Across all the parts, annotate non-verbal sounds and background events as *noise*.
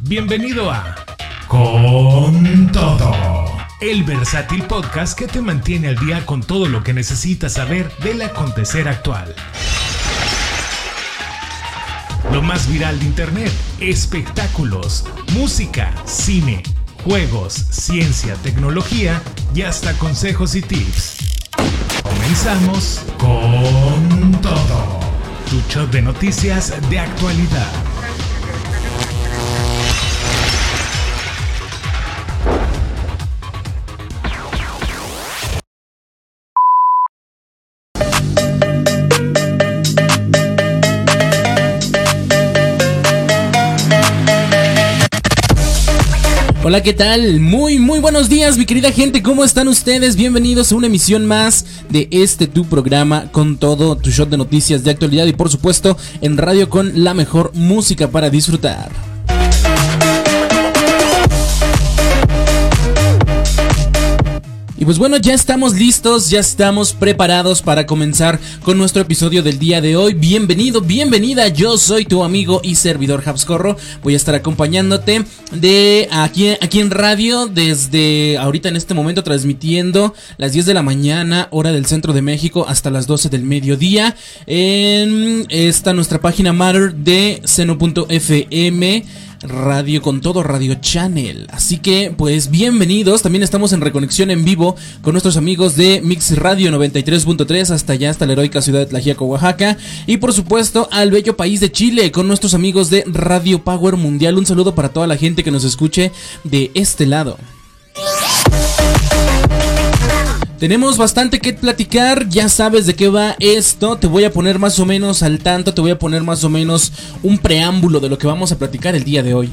Bienvenido a Con Todo, el versátil podcast que te mantiene al día con todo lo que necesitas saber del acontecer actual. Lo más viral de Internet, espectáculos, música, cine, juegos, ciencia, tecnología y hasta consejos y tips. Comenzamos con todo. Tu show de noticias de actualidad. Hola, ¿qué tal? Muy, muy buenos días, mi querida gente. ¿Cómo están ustedes? Bienvenidos a una emisión más de este tu programa con todo tu shot de noticias de actualidad y por supuesto en radio con la mejor música para disfrutar. Y pues bueno, ya estamos listos, ya estamos preparados para comenzar con nuestro episodio del día de hoy. Bienvenido, bienvenida, yo soy tu amigo y servidor Habscorro. Voy a estar acompañándote de aquí, aquí en radio desde ahorita en este momento transmitiendo las 10 de la mañana, hora del centro de México, hasta las 12 del mediodía. En esta nuestra página Matter de seno.fm Radio con todo Radio Channel. Así que, pues bienvenidos. También estamos en reconexión en vivo con nuestros amigos de Mix Radio 93.3 hasta allá, hasta la heroica ciudad de Tlajiaco, Oaxaca. Y por supuesto, al bello país de Chile con nuestros amigos de Radio Power Mundial. Un saludo para toda la gente que nos escuche de este lado. Tenemos bastante que platicar, ya sabes de qué va esto, te voy a poner más o menos al tanto, te voy a poner más o menos un preámbulo de lo que vamos a platicar el día de hoy.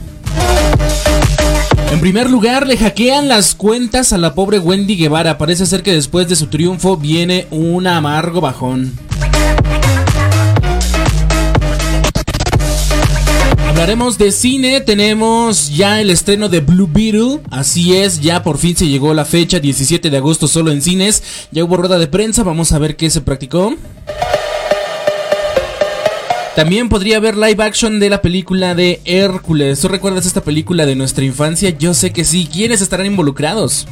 En primer lugar, le hackean las cuentas a la pobre Wendy Guevara, parece ser que después de su triunfo viene un amargo bajón. Hablaremos de cine, tenemos ya el estreno de Blue Beetle, así es, ya por fin se llegó la fecha, 17 de agosto solo en cines, ya hubo rueda de prensa, vamos a ver qué se practicó. También podría haber live action de la película de Hércules. ¿Tú recuerdas esta película de nuestra infancia? Yo sé que sí. ¿Quiénes estarán involucrados?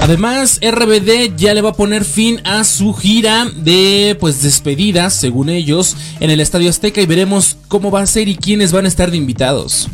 Además, RBD ya le va a poner fin a su gira de pues despedidas, según ellos, en el Estadio Azteca y veremos cómo va a ser y quiénes van a estar de invitados.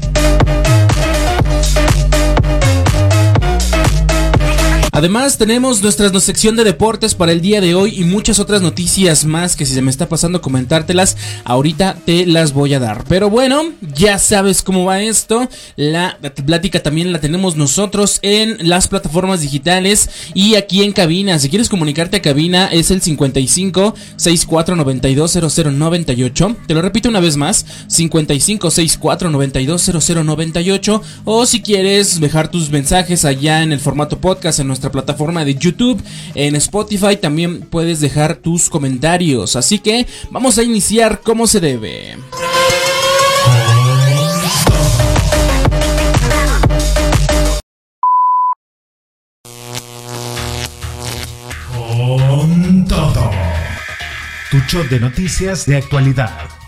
Además tenemos nuestra sección de deportes para el día de hoy y muchas otras noticias más que si se me está pasando comentártelas, ahorita te las voy a dar. Pero bueno, ya sabes cómo va esto. La plática también la tenemos nosotros en las plataformas digitales y aquí en cabina. Si quieres comunicarte a cabina es el 55 64 92 0098. Te lo repito una vez más, 55 64 92 0098 o si quieres dejar tus mensajes allá en el formato podcast en nuestra plataforma de YouTube, en Spotify también puedes dejar tus comentarios. Así que vamos a iniciar como se debe. Con todo. Tu show de noticias de actualidad.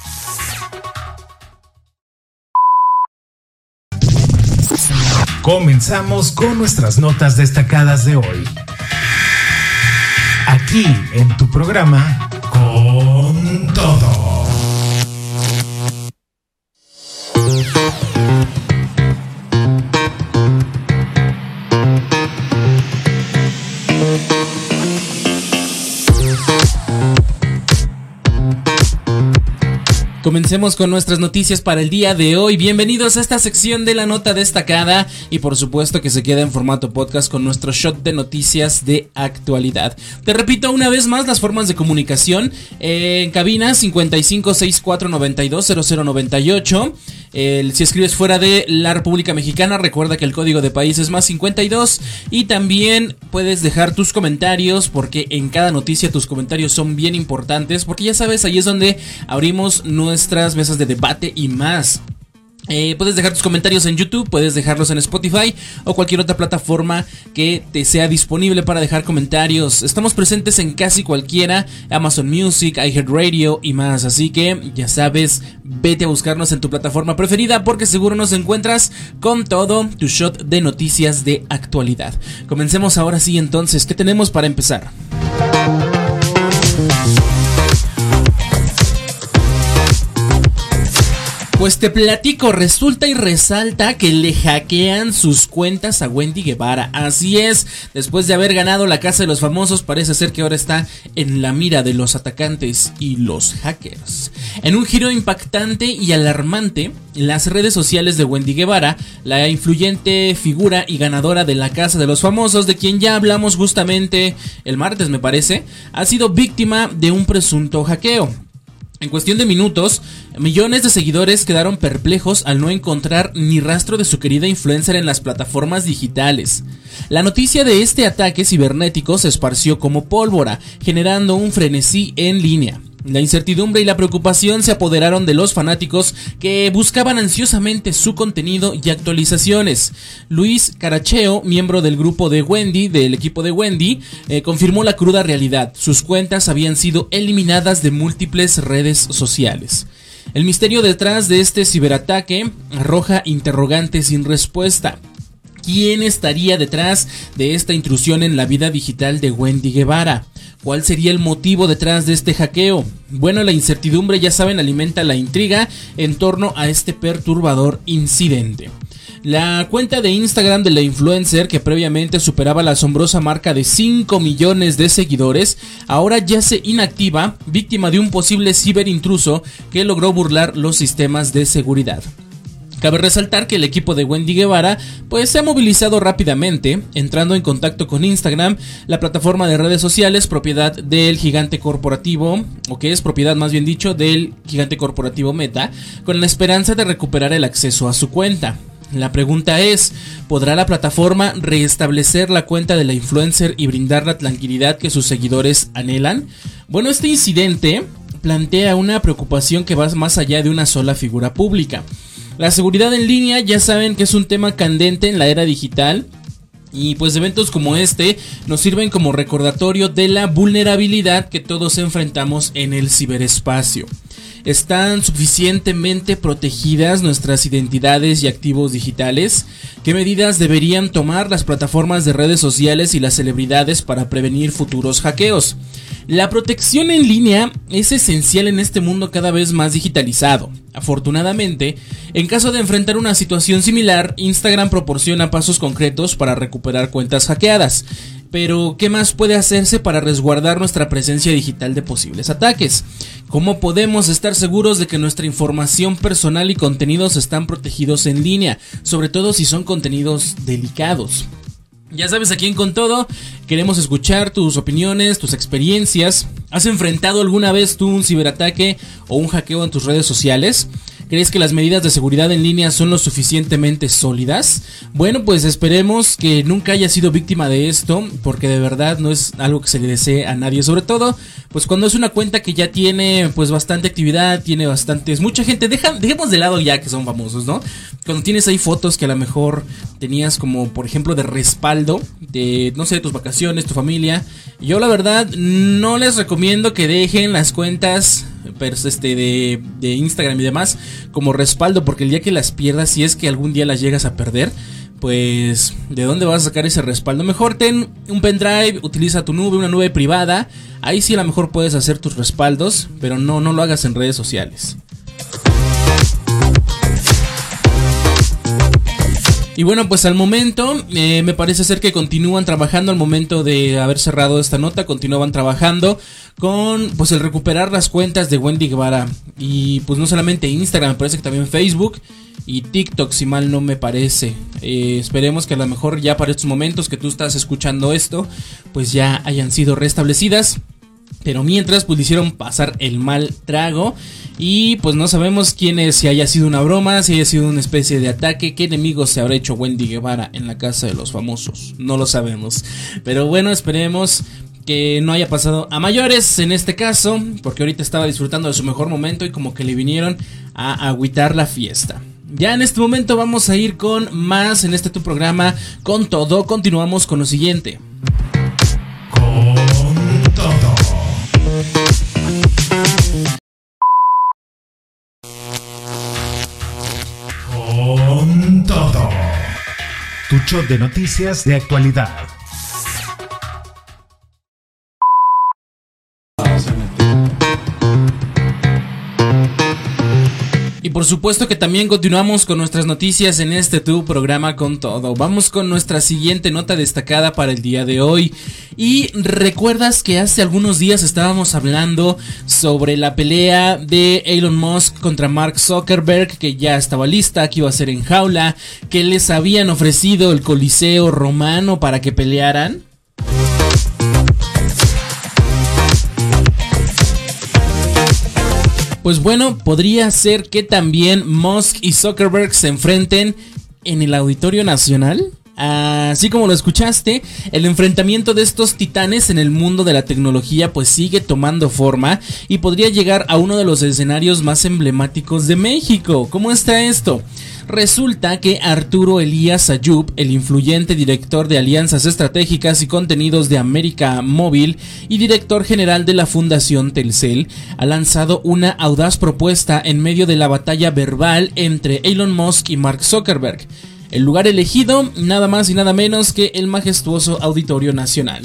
Comenzamos con nuestras notas destacadas de hoy. Aquí en tu programa, con todo. Comencemos con nuestras noticias para el día de hoy. Bienvenidos a esta sección de la nota destacada y por supuesto que se queda en formato podcast con nuestro shot de noticias de actualidad. Te repito una vez más las formas de comunicación en cabina 5564920098. Si escribes fuera de la República Mexicana, recuerda que el código de país es más 52 y también puedes dejar tus comentarios porque en cada noticia tus comentarios son bien importantes porque ya sabes, ahí es donde abrimos nuestras mesas de debate y más. Eh, puedes dejar tus comentarios en YouTube, puedes dejarlos en Spotify o cualquier otra plataforma que te sea disponible para dejar comentarios. Estamos presentes en casi cualquiera, Amazon Music, iHeartRadio y más. Así que ya sabes, vete a buscarnos en tu plataforma preferida porque seguro nos encuentras con todo tu shot de noticias de actualidad. Comencemos ahora sí entonces, ¿qué tenemos para empezar? Pues te platico, resulta y resalta que le hackean sus cuentas a Wendy Guevara. Así es, después de haber ganado la Casa de los Famosos, parece ser que ahora está en la mira de los atacantes y los hackers. En un giro impactante y alarmante, las redes sociales de Wendy Guevara, la influyente figura y ganadora de la Casa de los Famosos, de quien ya hablamos justamente el martes me parece, ha sido víctima de un presunto hackeo. En cuestión de minutos, millones de seguidores quedaron perplejos al no encontrar ni rastro de su querida influencer en las plataformas digitales. La noticia de este ataque cibernético se esparció como pólvora, generando un frenesí en línea. La incertidumbre y la preocupación se apoderaron de los fanáticos que buscaban ansiosamente su contenido y actualizaciones. Luis Caracheo, miembro del grupo de Wendy, del equipo de Wendy, eh, confirmó la cruda realidad. Sus cuentas habían sido eliminadas de múltiples redes sociales. El misterio detrás de este ciberataque arroja interrogantes sin respuesta. ¿Quién estaría detrás de esta intrusión en la vida digital de Wendy Guevara? ¿Cuál sería el motivo detrás de este hackeo? Bueno, la incertidumbre, ya saben, alimenta la intriga en torno a este perturbador incidente. La cuenta de Instagram de la influencer, que previamente superaba la asombrosa marca de 5 millones de seguidores, ahora yace inactiva, víctima de un posible ciberintruso que logró burlar los sistemas de seguridad. Cabe resaltar que el equipo de Wendy Guevara pues se ha movilizado rápidamente, entrando en contacto con Instagram, la plataforma de redes sociales propiedad del gigante corporativo, o que es propiedad más bien dicho del gigante corporativo Meta, con la esperanza de recuperar el acceso a su cuenta. La pregunta es, ¿podrá la plataforma restablecer la cuenta de la influencer y brindar la tranquilidad que sus seguidores anhelan? Bueno, este incidente plantea una preocupación que va más allá de una sola figura pública. La seguridad en línea ya saben que es un tema candente en la era digital. Y pues eventos como este nos sirven como recordatorio de la vulnerabilidad que todos enfrentamos en el ciberespacio. ¿Están suficientemente protegidas nuestras identidades y activos digitales? ¿Qué medidas deberían tomar las plataformas de redes sociales y las celebridades para prevenir futuros hackeos? La protección en línea es esencial en este mundo cada vez más digitalizado. Afortunadamente, en caso de enfrentar una situación similar, Instagram proporciona pasos concretos para recuperar cuentas hackeadas. Pero, ¿qué más puede hacerse para resguardar nuestra presencia digital de posibles ataques? ¿Cómo podemos estar seguros de que nuestra información personal y contenidos están protegidos en línea? Sobre todo si son contenidos delicados. Ya sabes a quién con todo, queremos escuchar tus opiniones, tus experiencias. ¿Has enfrentado alguna vez tú un ciberataque o un hackeo en tus redes sociales? ¿Crees que las medidas de seguridad en línea son lo suficientemente sólidas? Bueno, pues esperemos que nunca haya sido víctima de esto, porque de verdad no es algo que se le desee a nadie, sobre todo pues cuando es una cuenta que ya tiene pues bastante actividad, tiene bastantes, mucha gente, deja, dejemos de lado ya que son famosos, ¿no? Cuando tienes ahí fotos que a lo mejor tenías como por ejemplo de respaldo de, no sé, tus vacaciones, tu familia, yo la verdad no les recomiendo que dejen las cuentas este, de, de Instagram y demás como respaldo, porque el día que las pierdas, si es que algún día las llegas a perder, pues ¿de dónde vas a sacar ese respaldo? Mejor ten un pendrive, utiliza tu nube, una nube privada. Ahí sí a lo mejor puedes hacer tus respaldos, pero no, no lo hagas en redes sociales. Y bueno, pues al momento eh, me parece ser que continúan trabajando al momento de haber cerrado esta nota, continuaban trabajando con pues el recuperar las cuentas de Wendy Guevara y pues no solamente Instagram, me parece que también Facebook y TikTok si mal no me parece. Eh, esperemos que a lo mejor ya para estos momentos que tú estás escuchando esto, pues ya hayan sido restablecidas. Pero mientras, pues le hicieron pasar el mal trago. Y pues no sabemos quién es, si haya sido una broma, si haya sido una especie de ataque, qué enemigo se habrá hecho Wendy Guevara en la casa de los famosos. No lo sabemos. Pero bueno, esperemos que no haya pasado a mayores en este caso, porque ahorita estaba disfrutando de su mejor momento y como que le vinieron a agüitar la fiesta. Ya en este momento vamos a ir con más en este tu programa. Con todo, continuamos con lo siguiente. De noticias de actualidad. Por supuesto que también continuamos con nuestras noticias en este tu programa con todo. Vamos con nuestra siguiente nota destacada para el día de hoy. Y recuerdas que hace algunos días estábamos hablando sobre la pelea de Elon Musk contra Mark Zuckerberg, que ya estaba lista, que iba a ser en jaula, que les habían ofrecido el Coliseo romano para que pelearan. Pues bueno, podría ser que también Musk y Zuckerberg se enfrenten en el Auditorio Nacional. Así como lo escuchaste, el enfrentamiento de estos titanes en el mundo de la tecnología pues sigue tomando forma y podría llegar a uno de los escenarios más emblemáticos de México. ¿Cómo está esto? Resulta que Arturo Elías Ayub, el influyente director de alianzas estratégicas y contenidos de América Móvil y director general de la Fundación Telcel, ha lanzado una audaz propuesta en medio de la batalla verbal entre Elon Musk y Mark Zuckerberg. El lugar elegido, nada más y nada menos que el majestuoso Auditorio Nacional.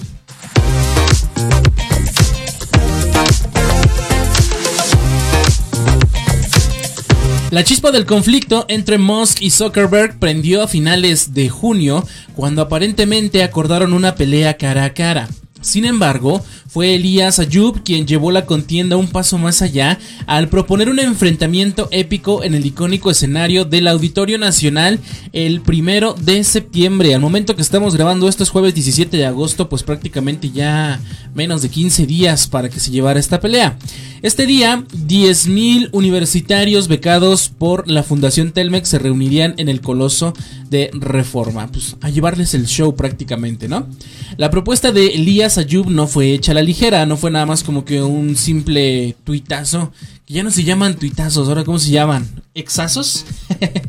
La chispa del conflicto entre Musk y Zuckerberg prendió a finales de junio cuando aparentemente acordaron una pelea cara a cara. Sin embargo, fue Elías Ayub quien llevó la contienda un paso más allá al proponer un enfrentamiento épico en el icónico escenario del Auditorio Nacional el primero de septiembre. Al momento que estamos grabando esto es jueves 17 de agosto, pues prácticamente ya menos de 15 días para que se llevara esta pelea. Este día, 10.000 universitarios becados por la Fundación Telmex se reunirían en el Coloso de Reforma, pues a llevarles el show prácticamente, ¿no? La propuesta de Elías Ayub no fue hecha ligera, no fue nada más como que un simple tuitazo, que ya no se llaman tuitazos, ahora cómo se llaman, exazos.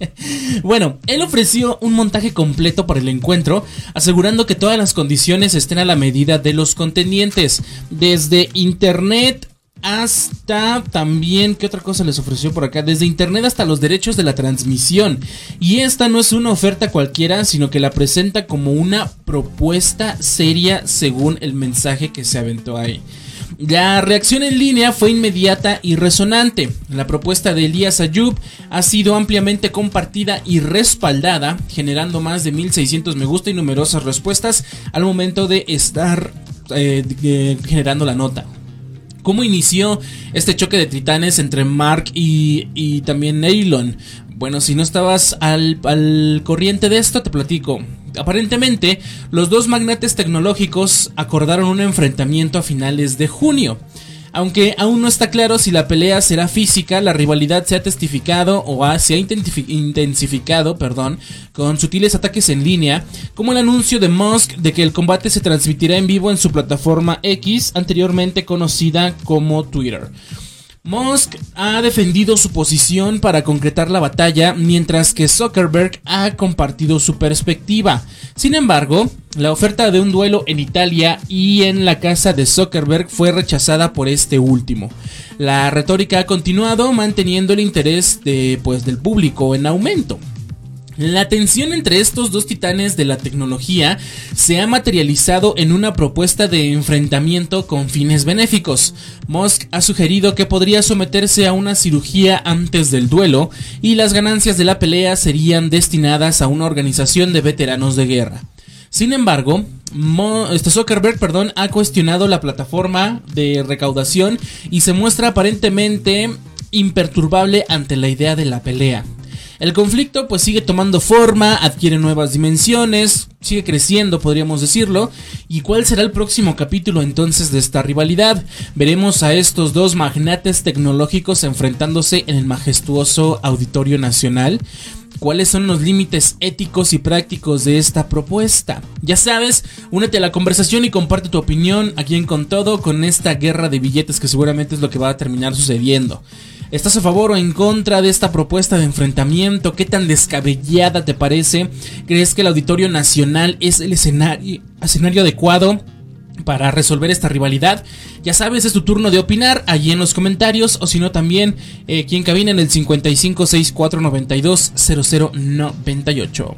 *laughs* bueno, él ofreció un montaje completo para el encuentro, asegurando que todas las condiciones estén a la medida de los contendientes, desde internet hasta también, ¿qué otra cosa les ofreció por acá? Desde internet hasta los derechos de la transmisión. Y esta no es una oferta cualquiera, sino que la presenta como una propuesta seria según el mensaje que se aventó ahí. La reacción en línea fue inmediata y resonante. La propuesta de Elías Ayub ha sido ampliamente compartida y respaldada, generando más de 1600 me gusta y numerosas respuestas al momento de estar eh, eh, generando la nota. ¿Cómo inició este choque de titanes entre Mark y, también Elon? Bueno, si no estabas al, al corriente de esto, te platico. Aparentemente, los dos magnates tecnológicos acordaron un enfrentamiento a finales de junio. Aunque aún no está claro si la pelea será física, la rivalidad se ha testificado o se ha intensificado perdón, con sutiles ataques en línea, como el anuncio de Musk de que el combate se transmitirá en vivo en su plataforma X, anteriormente conocida como Twitter. Musk ha defendido su posición para concretar la batalla, mientras que Zuckerberg ha compartido su perspectiva. Sin embargo, la oferta de un duelo en Italia y en la casa de Zuckerberg fue rechazada por este último. La retórica ha continuado manteniendo el interés de, pues, del público en aumento. La tensión entre estos dos titanes de la tecnología se ha materializado en una propuesta de enfrentamiento con fines benéficos. Musk ha sugerido que podría someterse a una cirugía antes del duelo y las ganancias de la pelea serían destinadas a una organización de veteranos de guerra. Sin embargo, este Zuckerberg perdón, ha cuestionado la plataforma de recaudación y se muestra aparentemente imperturbable ante la idea de la pelea. El conflicto pues sigue tomando forma, adquiere nuevas dimensiones, sigue creciendo podríamos decirlo. ¿Y cuál será el próximo capítulo entonces de esta rivalidad? Veremos a estos dos magnates tecnológicos enfrentándose en el majestuoso Auditorio Nacional cuáles son los límites éticos y prácticos de esta propuesta. Ya sabes, únete a la conversación y comparte tu opinión aquí en Con Todo con esta guerra de billetes que seguramente es lo que va a terminar sucediendo. ¿Estás a favor o en contra de esta propuesta de enfrentamiento? ¿Qué tan descabellada te parece? ¿Crees que el Auditorio Nacional es el escenario, escenario adecuado? Para resolver esta rivalidad. Ya sabes, es tu turno de opinar allí en los comentarios o si no también eh, quien cabina en el 5564920098.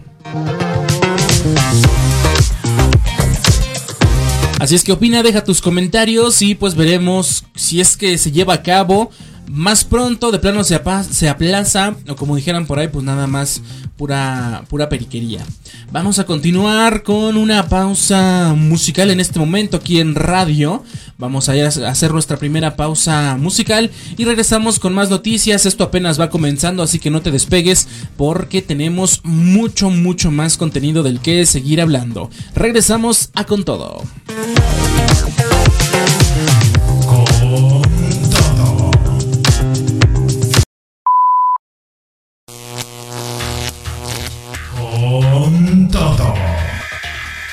Así es que opina, deja tus comentarios y pues veremos si es que se lleva a cabo más pronto, de plano se, se aplaza, o como dijeran por ahí, pues nada más pura, pura periquería. Vamos a continuar con una pausa musical en este momento aquí en radio. Vamos a hacer nuestra primera pausa musical y regresamos con más noticias. Esto apenas va comenzando, así que no te despegues porque tenemos mucho, mucho más contenido del que seguir hablando. Regresamos a con todo.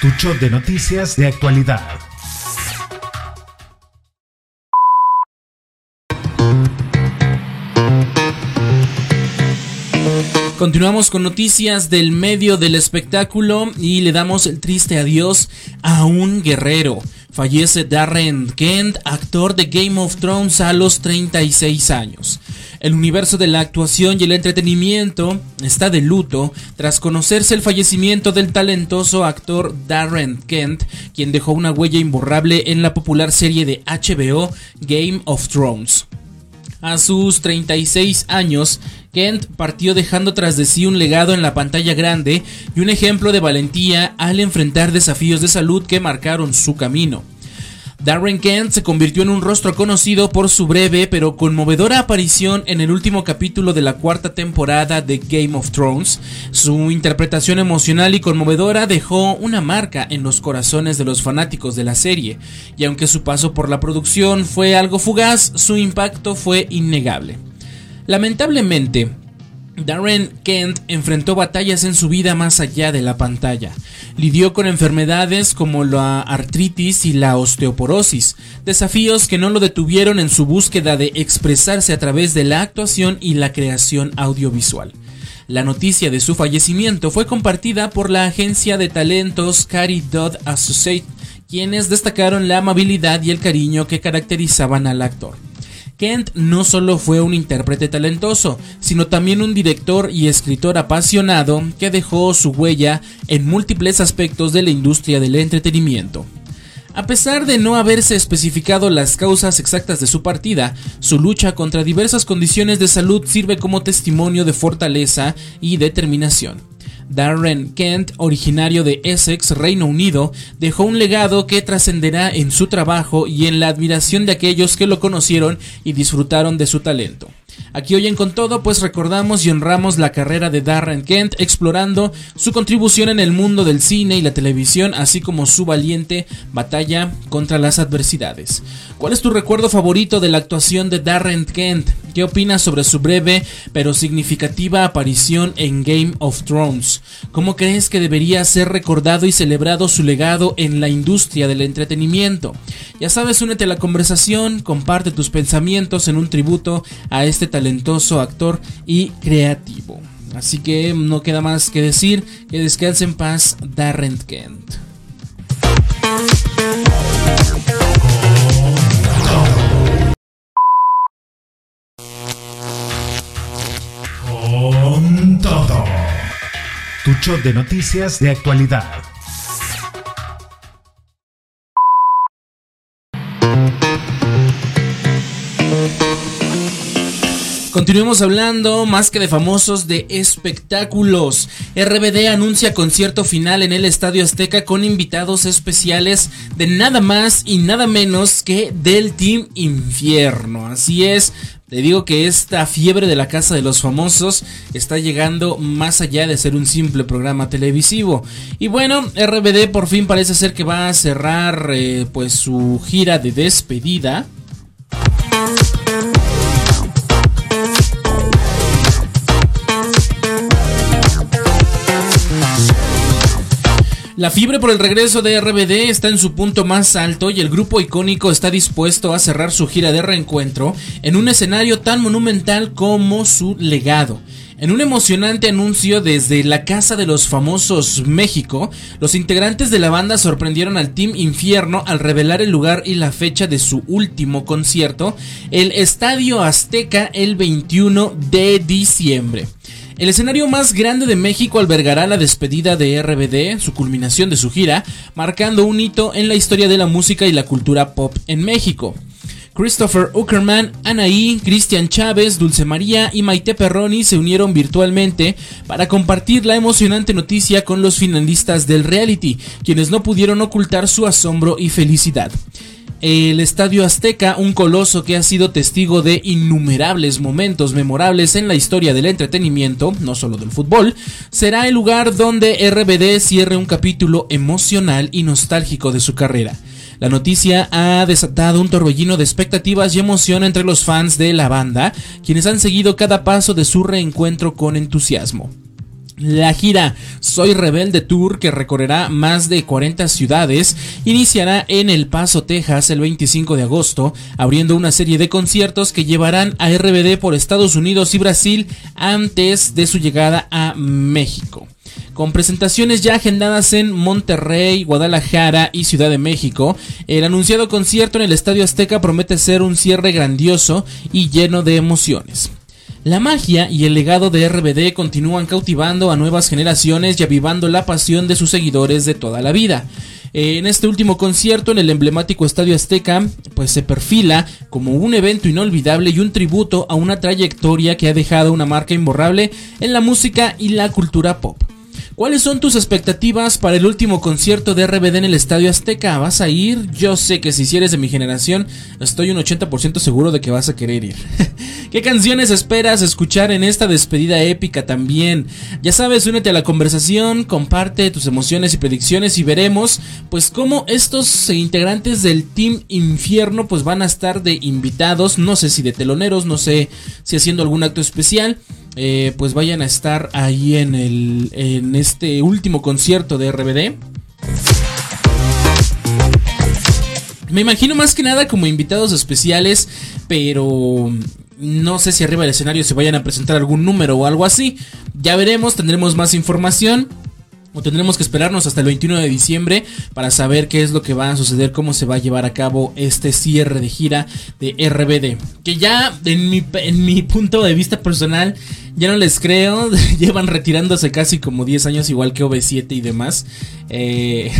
Tu show de noticias de actualidad. Continuamos con noticias del medio del espectáculo y le damos el triste adiós a un guerrero. Fallece Darren Kent, actor de Game of Thrones a los 36 años. El universo de la actuación y el entretenimiento está de luto tras conocerse el fallecimiento del talentoso actor Darren Kent, quien dejó una huella imborrable en la popular serie de HBO Game of Thrones. A sus 36 años, Kent partió dejando tras de sí un legado en la pantalla grande y un ejemplo de valentía al enfrentar desafíos de salud que marcaron su camino. Darren Kent se convirtió en un rostro conocido por su breve pero conmovedora aparición en el último capítulo de la cuarta temporada de Game of Thrones. Su interpretación emocional y conmovedora dejó una marca en los corazones de los fanáticos de la serie, y aunque su paso por la producción fue algo fugaz, su impacto fue innegable. Lamentablemente, Darren Kent enfrentó batallas en su vida más allá de la pantalla. Lidió con enfermedades como la artritis y la osteoporosis, desafíos que no lo detuvieron en su búsqueda de expresarse a través de la actuación y la creación audiovisual. La noticia de su fallecimiento fue compartida por la agencia de talentos Cary Dodd Associate, quienes destacaron la amabilidad y el cariño que caracterizaban al actor. Kent no solo fue un intérprete talentoso, sino también un director y escritor apasionado que dejó su huella en múltiples aspectos de la industria del entretenimiento. A pesar de no haberse especificado las causas exactas de su partida, su lucha contra diversas condiciones de salud sirve como testimonio de fortaleza y determinación. Darren Kent, originario de Essex, Reino Unido, dejó un legado que trascenderá en su trabajo y en la admiración de aquellos que lo conocieron y disfrutaron de su talento. Aquí hoy en Con Todo pues recordamos y honramos la carrera de Darren Kent explorando su contribución en el mundo del cine y la televisión así como su valiente batalla contra las adversidades. ¿Cuál es tu recuerdo favorito de la actuación de Darren Kent? ¿Qué opinas sobre su breve pero significativa aparición en Game of Thrones? ¿Cómo crees que debería ser recordado y celebrado su legado en la industria del entretenimiento? Ya sabes, únete a la conversación, comparte tus pensamientos en un tributo a este talentoso actor y creativo. Así que no queda más que decir que descanse en paz Darren Kent. Con todo. Tu show de noticias de actualidad. Continuemos hablando más que de famosos de espectáculos. RBD anuncia concierto final en el Estadio Azteca con invitados especiales de nada más y nada menos que del Team Infierno. Así es, te digo que esta fiebre de la casa de los famosos está llegando más allá de ser un simple programa televisivo. Y bueno, RBD por fin parece ser que va a cerrar eh, pues su gira de despedida. La fiebre por el regreso de RBD está en su punto más alto y el grupo icónico está dispuesto a cerrar su gira de reencuentro en un escenario tan monumental como su legado. En un emocionante anuncio desde la Casa de los Famosos México, los integrantes de la banda sorprendieron al Team Infierno al revelar el lugar y la fecha de su último concierto, el Estadio Azteca el 21 de diciembre. El escenario más grande de México albergará la despedida de RBD, su culminación de su gira, marcando un hito en la historia de la música y la cultura pop en México. Christopher Uckerman, Anaí, Cristian Chávez, Dulce María y Maite Perroni se unieron virtualmente para compartir la emocionante noticia con los finalistas del reality, quienes no pudieron ocultar su asombro y felicidad. El Estadio Azteca, un coloso que ha sido testigo de innumerables momentos memorables en la historia del entretenimiento, no solo del fútbol, será el lugar donde RBD cierre un capítulo emocional y nostálgico de su carrera. La noticia ha desatado un torbellino de expectativas y emoción entre los fans de la banda, quienes han seguido cada paso de su reencuentro con entusiasmo. La gira Soy Rebelde Tour, que recorrerá más de 40 ciudades, iniciará en El Paso, Texas, el 25 de agosto, abriendo una serie de conciertos que llevarán a RBD por Estados Unidos y Brasil antes de su llegada a México con presentaciones ya agendadas en Monterrey, Guadalajara y Ciudad de México. El anunciado concierto en el Estadio Azteca promete ser un cierre grandioso y lleno de emociones. La magia y el legado de RBD continúan cautivando a nuevas generaciones y avivando la pasión de sus seguidores de toda la vida. En este último concierto en el emblemático Estadio Azteca, pues se perfila como un evento inolvidable y un tributo a una trayectoria que ha dejado una marca imborrable en la música y la cultura pop. ¿Cuáles son tus expectativas para el último concierto de RBD en el Estadio Azteca? ¿Vas a ir? Yo sé que si eres de mi generación, estoy un 80% seguro de que vas a querer ir. *laughs* ¿Qué canciones esperas escuchar en esta despedida épica también? Ya sabes, únete a la conversación, comparte tus emociones y predicciones y veremos pues cómo estos integrantes del Team Infierno pues van a estar de invitados, no sé si de teloneros, no sé si haciendo algún acto especial. Eh, pues vayan a estar ahí en, el, en este último concierto de RBD. Me imagino más que nada como invitados especiales, pero no sé si arriba del escenario se vayan a presentar algún número o algo así. Ya veremos, tendremos más información. O tendremos que esperarnos hasta el 21 de diciembre para saber qué es lo que va a suceder, cómo se va a llevar a cabo este cierre de gira de RBD. Que ya en mi, en mi punto de vista personal ya no les creo. *laughs* Llevan retirándose casi como 10 años igual que OV7 y demás. Eh,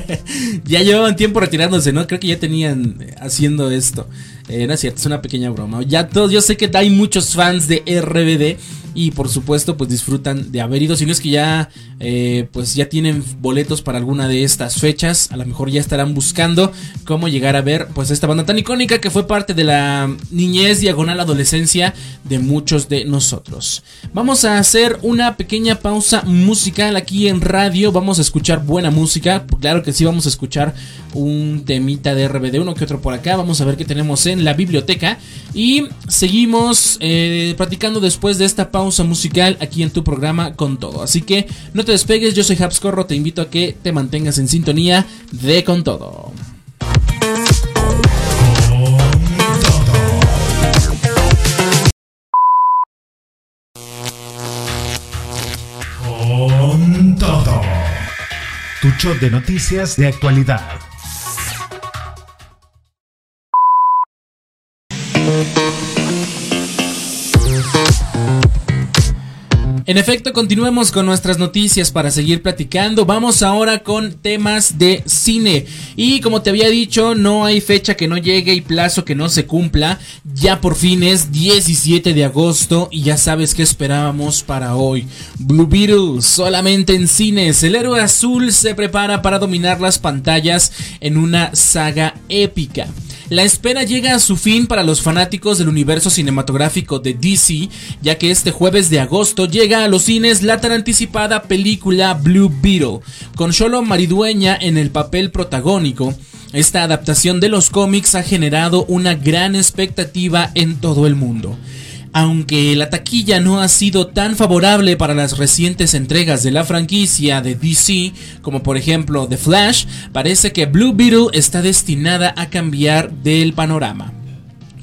*laughs* ya llevaban tiempo retirándose, ¿no? Creo que ya tenían haciendo esto. Eh, no es cierto, es una pequeña broma. Ya todos, yo sé que hay muchos fans de RBD y por supuesto pues disfrutan de haber ido. Si no es que ya eh, pues ya tienen boletos para alguna de estas fechas, a lo mejor ya estarán buscando cómo llegar a ver pues esta banda tan icónica que fue parte de la niñez diagonal adolescencia de muchos de nosotros. Vamos a hacer una pequeña pausa musical aquí en radio, vamos a escuchar buena música, claro que sí vamos a escuchar un temita de RBD, uno que otro por acá, vamos a ver qué tenemos en la biblioteca y seguimos eh, practicando después de esta pausa musical aquí en tu programa con todo. Así que no te despegues, yo soy Habscorro, te invito a que te mantengas en sintonía de con todo. Tu show de noticias de actualidad En efecto, continuemos con nuestras noticias para seguir platicando. Vamos ahora con temas de cine. Y como te había dicho, no hay fecha que no llegue y plazo que no se cumpla. Ya por fin es 17 de agosto y ya sabes qué esperábamos para hoy. Blue Beetle solamente en cines. El héroe azul se prepara para dominar las pantallas en una saga épica. La espera llega a su fin para los fanáticos del universo cinematográfico de DC, ya que este jueves de agosto llega a los cines la tan anticipada película Blue Beetle, con Solo Maridueña en el papel protagónico. Esta adaptación de los cómics ha generado una gran expectativa en todo el mundo. Aunque la taquilla no ha sido tan favorable para las recientes entregas de la franquicia de DC, como por ejemplo The Flash, parece que Blue Beetle está destinada a cambiar del panorama.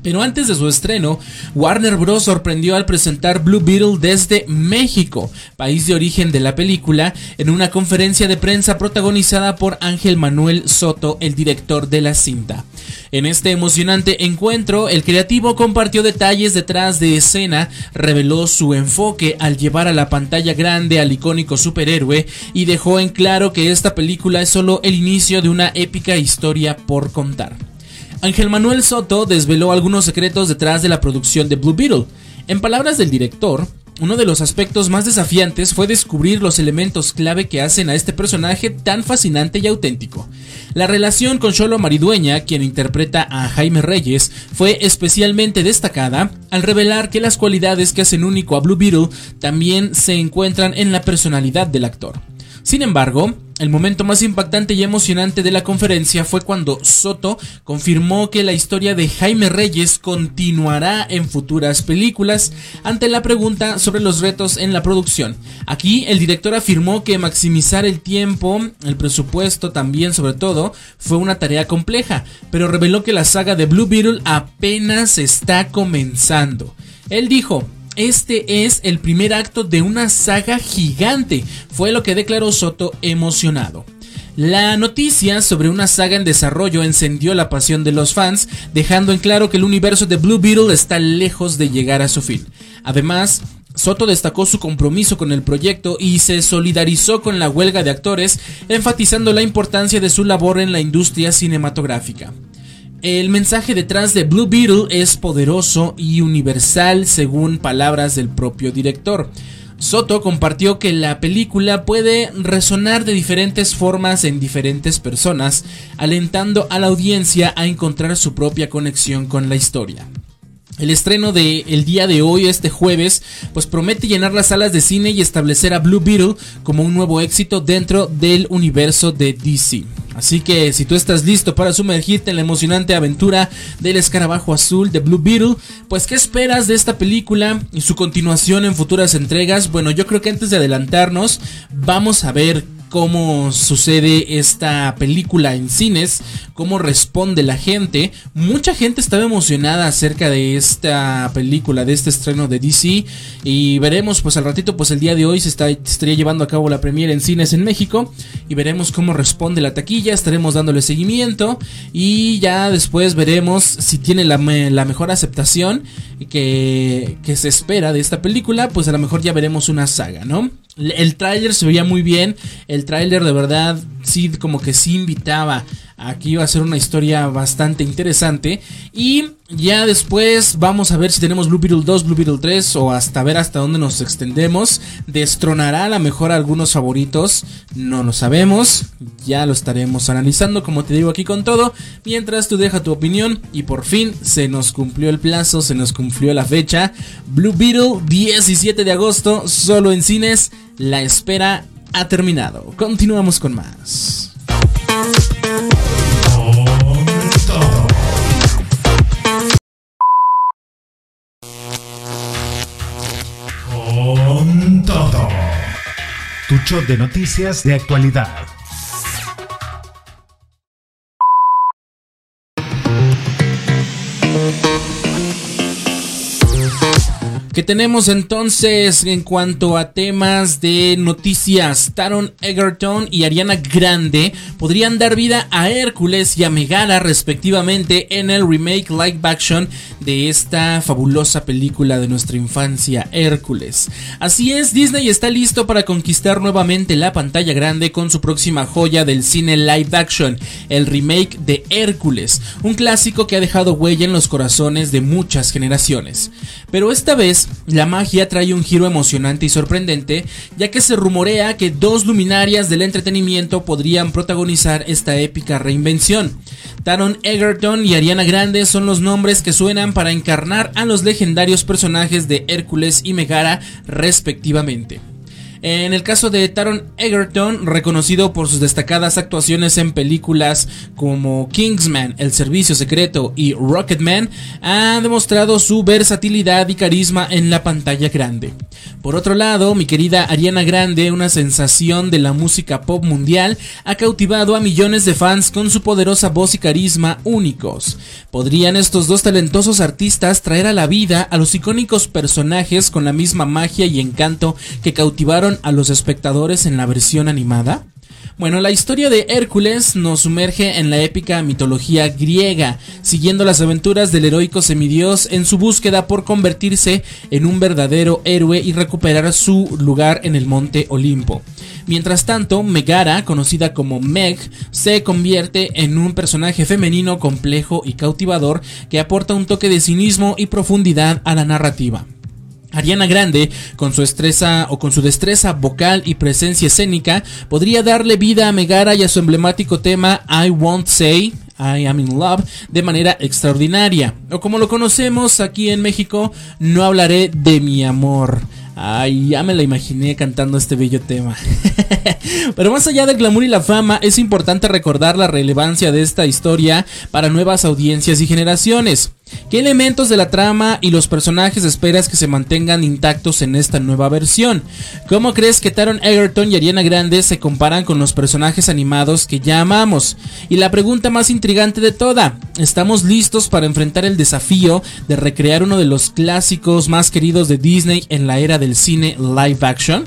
Pero antes de su estreno, Warner Bros. sorprendió al presentar Blue Beetle desde México, país de origen de la película, en una conferencia de prensa protagonizada por Ángel Manuel Soto, el director de la cinta. En este emocionante encuentro, el creativo compartió detalles detrás de escena, reveló su enfoque al llevar a la pantalla grande al icónico superhéroe y dejó en claro que esta película es solo el inicio de una épica historia por contar. Ángel Manuel Soto desveló algunos secretos detrás de la producción de Blue Beetle. En palabras del director, uno de los aspectos más desafiantes fue descubrir los elementos clave que hacen a este personaje tan fascinante y auténtico. La relación con Cholo Maridueña, quien interpreta a Jaime Reyes, fue especialmente destacada al revelar que las cualidades que hacen único a Blue Beetle también se encuentran en la personalidad del actor. Sin embargo, el momento más impactante y emocionante de la conferencia fue cuando Soto confirmó que la historia de Jaime Reyes continuará en futuras películas ante la pregunta sobre los retos en la producción. Aquí el director afirmó que maximizar el tiempo, el presupuesto también sobre todo, fue una tarea compleja, pero reveló que la saga de Blue Beetle apenas está comenzando. Él dijo, este es el primer acto de una saga gigante, fue lo que declaró Soto emocionado. La noticia sobre una saga en desarrollo encendió la pasión de los fans, dejando en claro que el universo de Blue Beetle está lejos de llegar a su fin. Además, Soto destacó su compromiso con el proyecto y se solidarizó con la huelga de actores, enfatizando la importancia de su labor en la industria cinematográfica. El mensaje detrás de Blue Beetle es poderoso y universal según palabras del propio director. Soto compartió que la película puede resonar de diferentes formas en diferentes personas, alentando a la audiencia a encontrar su propia conexión con la historia. El estreno de el día de hoy, este jueves, pues promete llenar las salas de cine y establecer a Blue Beetle como un nuevo éxito dentro del universo de DC. Así que si tú estás listo para sumergirte en la emocionante aventura del escarabajo azul de Blue Beetle, pues ¿qué esperas de esta película y su continuación en futuras entregas? Bueno, yo creo que antes de adelantarnos, vamos a ver cómo sucede esta película en cines, cómo responde la gente. Mucha gente estaba emocionada acerca de esta película, de este estreno de DC y veremos pues al ratito pues el día de hoy se, está, estaría llevando a cabo la premiere en cines en México y veremos cómo responde la taquilla, estaremos dándole seguimiento y ya después veremos si tiene la, mejor aceptación que se espera de esta película, pues a lo mejor ya veremos una saga, ¿no? El tráiler se veía muy bien. El tráiler de verdad sí como que sí invitaba Aquí iba a ser una historia bastante interesante. Y ya después vamos a ver si tenemos Blue Beetle 2, Blue Beetle 3 o hasta ver hasta dónde nos extendemos. Destronará a lo mejor algunos favoritos. No lo sabemos. Ya lo estaremos analizando como te digo aquí con todo. Mientras tú deja tu opinión. Y por fin se nos cumplió el plazo, se nos cumplió la fecha. Blue Beetle 17 de agosto, solo en cines. La espera ha terminado. Continuamos con más. Tu shot de noticias de actualidad. ¿Qué tenemos entonces en cuanto a temas de noticias? Taron Egerton y Ariana Grande podrían dar vida a Hércules y a Megara respectivamente en el remake live action de esta fabulosa película de nuestra infancia, Hércules. Así es, Disney está listo para conquistar nuevamente la pantalla grande con su próxima joya del cine live action, el remake de Hércules, un clásico que ha dejado huella en los corazones de muchas generaciones. Pero esta vez la magia trae un giro emocionante y sorprendente, ya que se rumorea que dos luminarias del entretenimiento podrían protagonizar esta épica reinvención. Taron Egerton y Ariana Grande son los nombres que suenan para encarnar a los legendarios personajes de Hércules y Megara respectivamente. En el caso de Taron Egerton, reconocido por sus destacadas actuaciones en películas como Kingsman, El Servicio Secreto y Rocketman, ha demostrado su versatilidad y carisma en la pantalla grande. Por otro lado, mi querida Ariana Grande, una sensación de la música pop mundial, ha cautivado a millones de fans con su poderosa voz y carisma únicos. ¿Podrían estos dos talentosos artistas traer a la vida a los icónicos personajes con la misma magia y encanto que cautivaron a los espectadores en la versión animada? Bueno, la historia de Hércules nos sumerge en la épica mitología griega, siguiendo las aventuras del heroico semidios en su búsqueda por convertirse en un verdadero héroe y recuperar su lugar en el monte Olimpo. Mientras tanto, Megara, conocida como Meg, se convierte en un personaje femenino complejo y cautivador que aporta un toque de cinismo y profundidad a la narrativa. Ariana Grande, con su destreza o con su destreza vocal y presencia escénica, podría darle vida a Megara y a su emblemático tema I Won't Say I Am in Love de manera extraordinaria. O como lo conocemos aquí en México, no hablaré de mi amor. Ay, ya me la imaginé cantando este bello tema. *laughs* Pero más allá del glamour y la fama, es importante recordar la relevancia de esta historia para nuevas audiencias y generaciones. ¿Qué elementos de la trama y los personajes esperas que se mantengan intactos en esta nueva versión? ¿Cómo crees que Taron Egerton y Ariana Grande se comparan con los personajes animados que ya amamos? Y la pregunta más intrigante de toda, ¿estamos listos para enfrentar el desafío de recrear uno de los clásicos más queridos de Disney en la era del cine live action?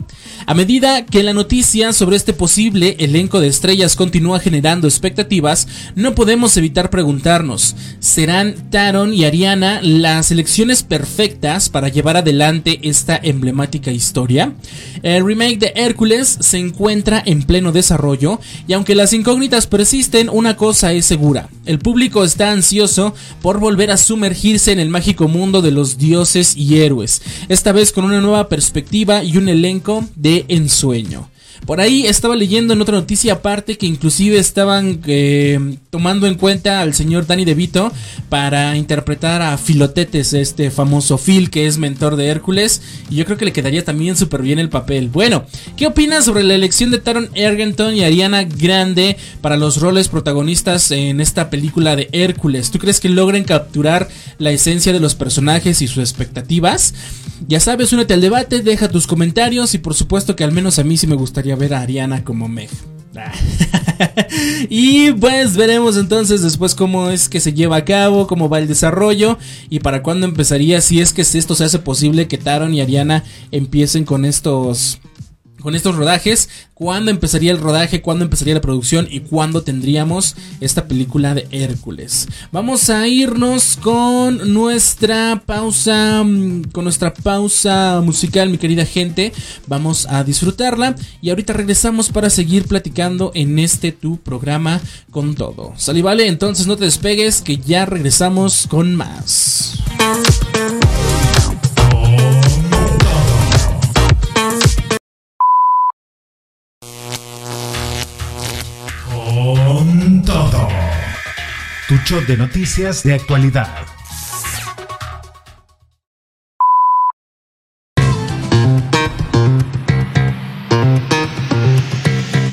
A medida que la noticia sobre este posible elenco de estrellas continúa generando expectativas, no podemos evitar preguntarnos, ¿serán Taron y Ariana las elecciones perfectas para llevar adelante esta emblemática historia. El remake de Hércules se encuentra en pleno desarrollo y aunque las incógnitas persisten, una cosa es segura. El público está ansioso por volver a sumergirse en el mágico mundo de los dioses y héroes, esta vez con una nueva perspectiva y un elenco de ensueño. Por ahí estaba leyendo en otra noticia aparte que inclusive estaban eh, tomando en cuenta al señor Danny DeVito para interpretar a Filotetes, este famoso Phil que es mentor de Hércules. Y yo creo que le quedaría también súper bien el papel. Bueno, ¿qué opinas sobre la elección de Taron Egerton y Ariana Grande para los roles protagonistas en esta película de Hércules? ¿Tú crees que logren capturar la esencia de los personajes y sus expectativas? Ya sabes, únete al debate, deja tus comentarios y por supuesto que al menos a mí sí me gustaría ver a Ariana como Meg. *laughs* y pues veremos entonces después cómo es que se lleva a cabo, cómo va el desarrollo y para cuándo empezaría, si es que esto se hace posible que Taron y Ariana empiecen con estos con estos rodajes, cuándo empezaría el rodaje, cuándo empezaría la producción y cuándo tendríamos esta película de Hércules. Vamos a irnos con nuestra pausa, mm, con nuestra pausa musical, mi querida gente. Vamos a disfrutarla y ahorita regresamos para seguir platicando en este tu programa con todo. Sal vale, entonces no te despegues que ya regresamos con más. Tu show de noticias de actualidad.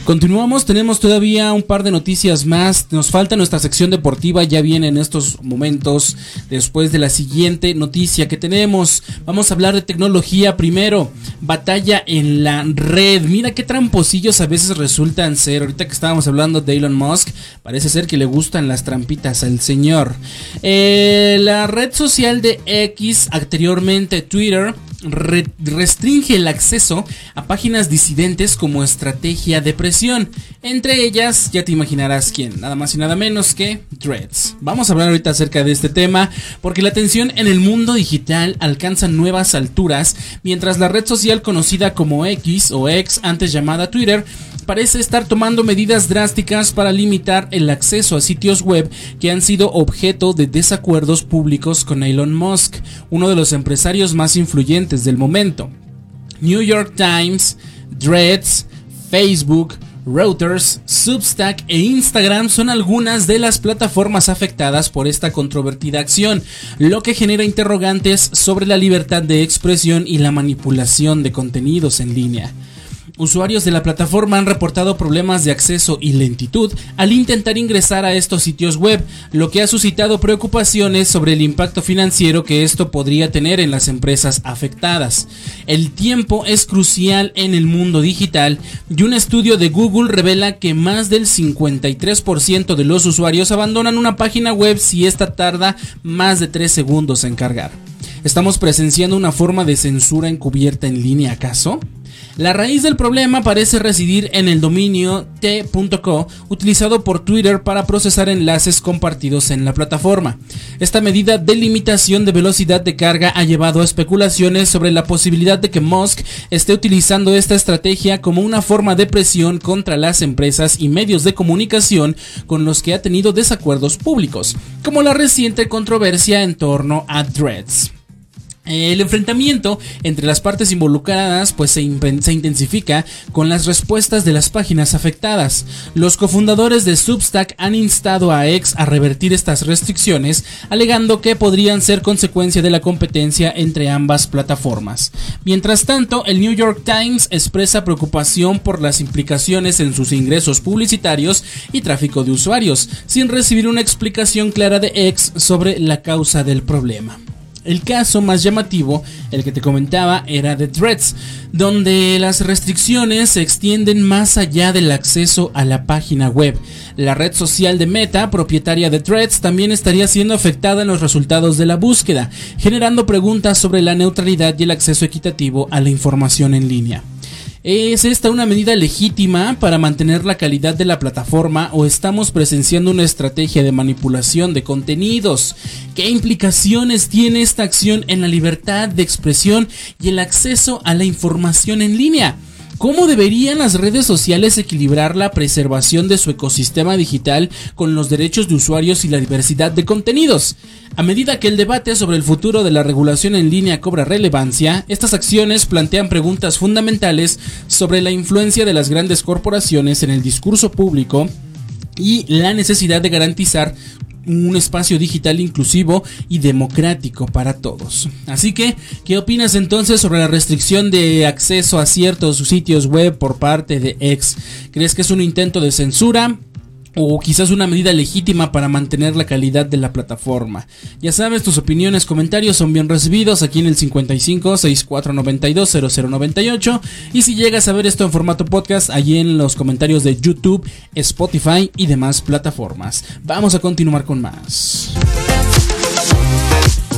Continuamos, tenemos todavía un par de noticias más. Nos falta nuestra sección deportiva, ya viene en estos momentos después de la siguiente noticia que tenemos. Vamos a hablar de tecnología primero. Batalla en la red. Mira qué tramposillos a veces resultan ser. Ahorita que estábamos hablando de Elon Musk, parece ser que le gustan las trampitas al señor. Eh, la red social de X, anteriormente Twitter, restringe el acceso a páginas disidentes como estrategia de presión. Entre ellas, ya te imaginarás quién, nada más y nada menos que Dreads. Vamos a hablar ahorita acerca de este tema porque la tensión en el mundo digital alcanza nuevas alturas mientras la red social conocida como X o X, antes llamada Twitter, parece estar tomando medidas drásticas para limitar el acceso a sitios web que han sido objeto de desacuerdos públicos con Elon Musk, uno de los empresarios más influyentes del momento. New York Times, Dreads, Facebook, Reuters, Substack e Instagram son algunas de las plataformas afectadas por esta controvertida acción, lo que genera interrogantes sobre la libertad de expresión y la manipulación de contenidos en línea. Usuarios de la plataforma han reportado problemas de acceso y lentitud al intentar ingresar a estos sitios web, lo que ha suscitado preocupaciones sobre el impacto financiero que esto podría tener en las empresas afectadas. El tiempo es crucial en el mundo digital y un estudio de Google revela que más del 53% de los usuarios abandonan una página web si esta tarda más de 3 segundos en cargar. ¿Estamos presenciando una forma de censura encubierta en línea acaso? La raíz del problema parece residir en el dominio t.co utilizado por Twitter para procesar enlaces compartidos en la plataforma. Esta medida de limitación de velocidad de carga ha llevado a especulaciones sobre la posibilidad de que Musk esté utilizando esta estrategia como una forma de presión contra las empresas y medios de comunicación con los que ha tenido desacuerdos públicos, como la reciente controversia en torno a Threads. El enfrentamiento entre las partes involucradas pues se, se, intensifica con las respuestas de las páginas afectadas. Los cofundadores de Substack han instado a X a revertir estas restricciones, alegando que podrían ser consecuencia de la competencia entre ambas plataformas. Mientras tanto, el New York Times expresa preocupación por las implicaciones en sus ingresos publicitarios y tráfico de usuarios, sin recibir una explicación clara de X sobre la causa del problema. El caso más llamativo, el que te comentaba, era de Threads, donde las restricciones se extienden más allá del acceso a la página web. La red social de Meta, propietaria de Threads, también estaría siendo afectada en los resultados de la búsqueda, generando preguntas sobre la neutralidad y el acceso equitativo a la información en línea. ¿Es esta una medida legítima para mantener la calidad de la plataforma o estamos presenciando una estrategia de manipulación de contenidos? ¿Qué implicaciones tiene esta acción en la libertad de expresión y el acceso a la información en línea? ¿Cómo deberían las redes sociales equilibrar la preservación de su ecosistema digital con los derechos de usuarios y la diversidad de contenidos? A medida que el debate sobre el futuro de la regulación en línea cobra relevancia, estas acciones plantean preguntas fundamentales sobre la influencia de las grandes corporaciones en el discurso público y la necesidad de garantizar un espacio digital inclusivo y democrático para todos. Así que, ¿qué opinas entonces sobre la restricción de acceso a ciertos sitios web por parte de X? ¿Crees que es un intento de censura? O quizás una medida legítima para mantener la calidad de la plataforma. Ya sabes, tus opiniones, comentarios son bien recibidos aquí en el 55 6492 0098 y si llegas a ver esto en formato podcast allí en los comentarios de YouTube, Spotify y demás plataformas. Vamos a continuar con más.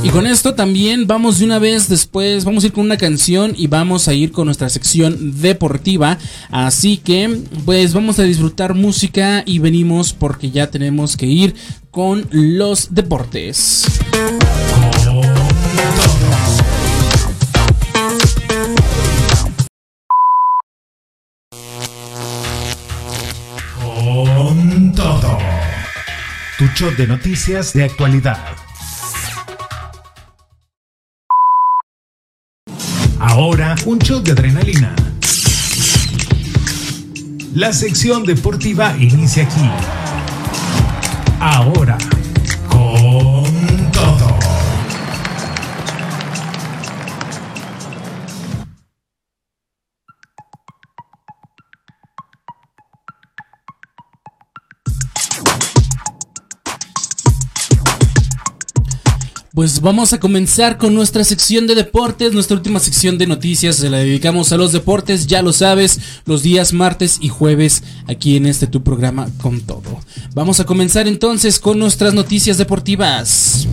Y con esto también vamos de una vez después, vamos a ir con una canción y vamos a ir con nuestra sección deportiva. Así que pues vamos a disfrutar música y venimos porque ya tenemos que ir con los deportes. Con todo. Tu show de noticias de actualidad Ahora, un show de adrenalina. La sección deportiva inicia aquí. Ahora, Pues vamos a comenzar con nuestra sección de deportes, nuestra última sección de noticias, se la dedicamos a los deportes, ya lo sabes, los días martes y jueves aquí en este tu programa con todo. Vamos a comenzar entonces con nuestras noticias deportivas.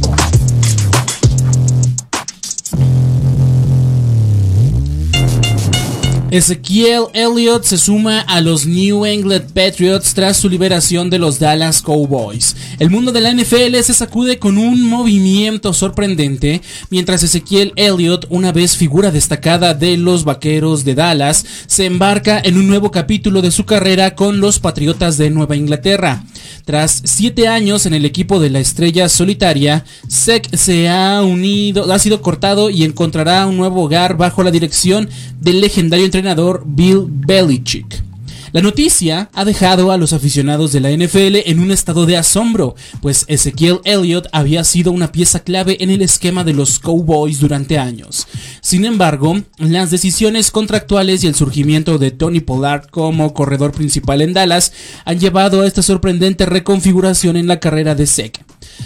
Ezequiel Elliott se suma a los New England Patriots tras su liberación de los Dallas Cowboys. El mundo de la NFL se sacude con un movimiento sorprendente, mientras Ezequiel Elliott, una vez figura destacada de los Vaqueros de Dallas, se embarca en un nuevo capítulo de su carrera con los Patriotas de Nueva Inglaterra. Tras siete años en el equipo de la estrella solitaria, Sek se ha unido, ha sido cortado y encontrará un nuevo hogar bajo la dirección del legendario entrenador Bill Belichick. La noticia ha dejado a los aficionados de la NFL en un estado de asombro, pues Ezequiel Elliott había sido una pieza clave en el esquema de los Cowboys durante años. Sin embargo, las decisiones contractuales y el surgimiento de Tony Pollard como corredor principal en Dallas han llevado a esta sorprendente reconfiguración en la carrera de Sec.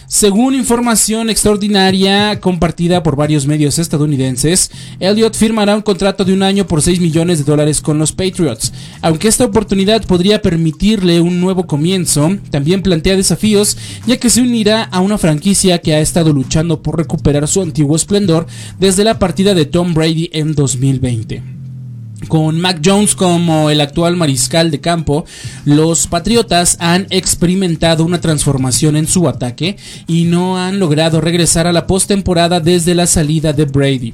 Según información extraordinaria compartida por varios medios estadounidenses, Elliott firmará un contrato de un año por 6 millones de dólares con los Patriots. Aunque esta oportunidad podría permitirle un nuevo comienzo, también plantea desafíos ya que se unirá a una franquicia que ha estado luchando por recuperar su antiguo esplendor desde la partida de Tom Brady en 2020. Con Mac Jones como el actual mariscal de campo, los Patriotas han experimentado una transformación en su ataque y no han logrado regresar a la postemporada desde la salida de Brady.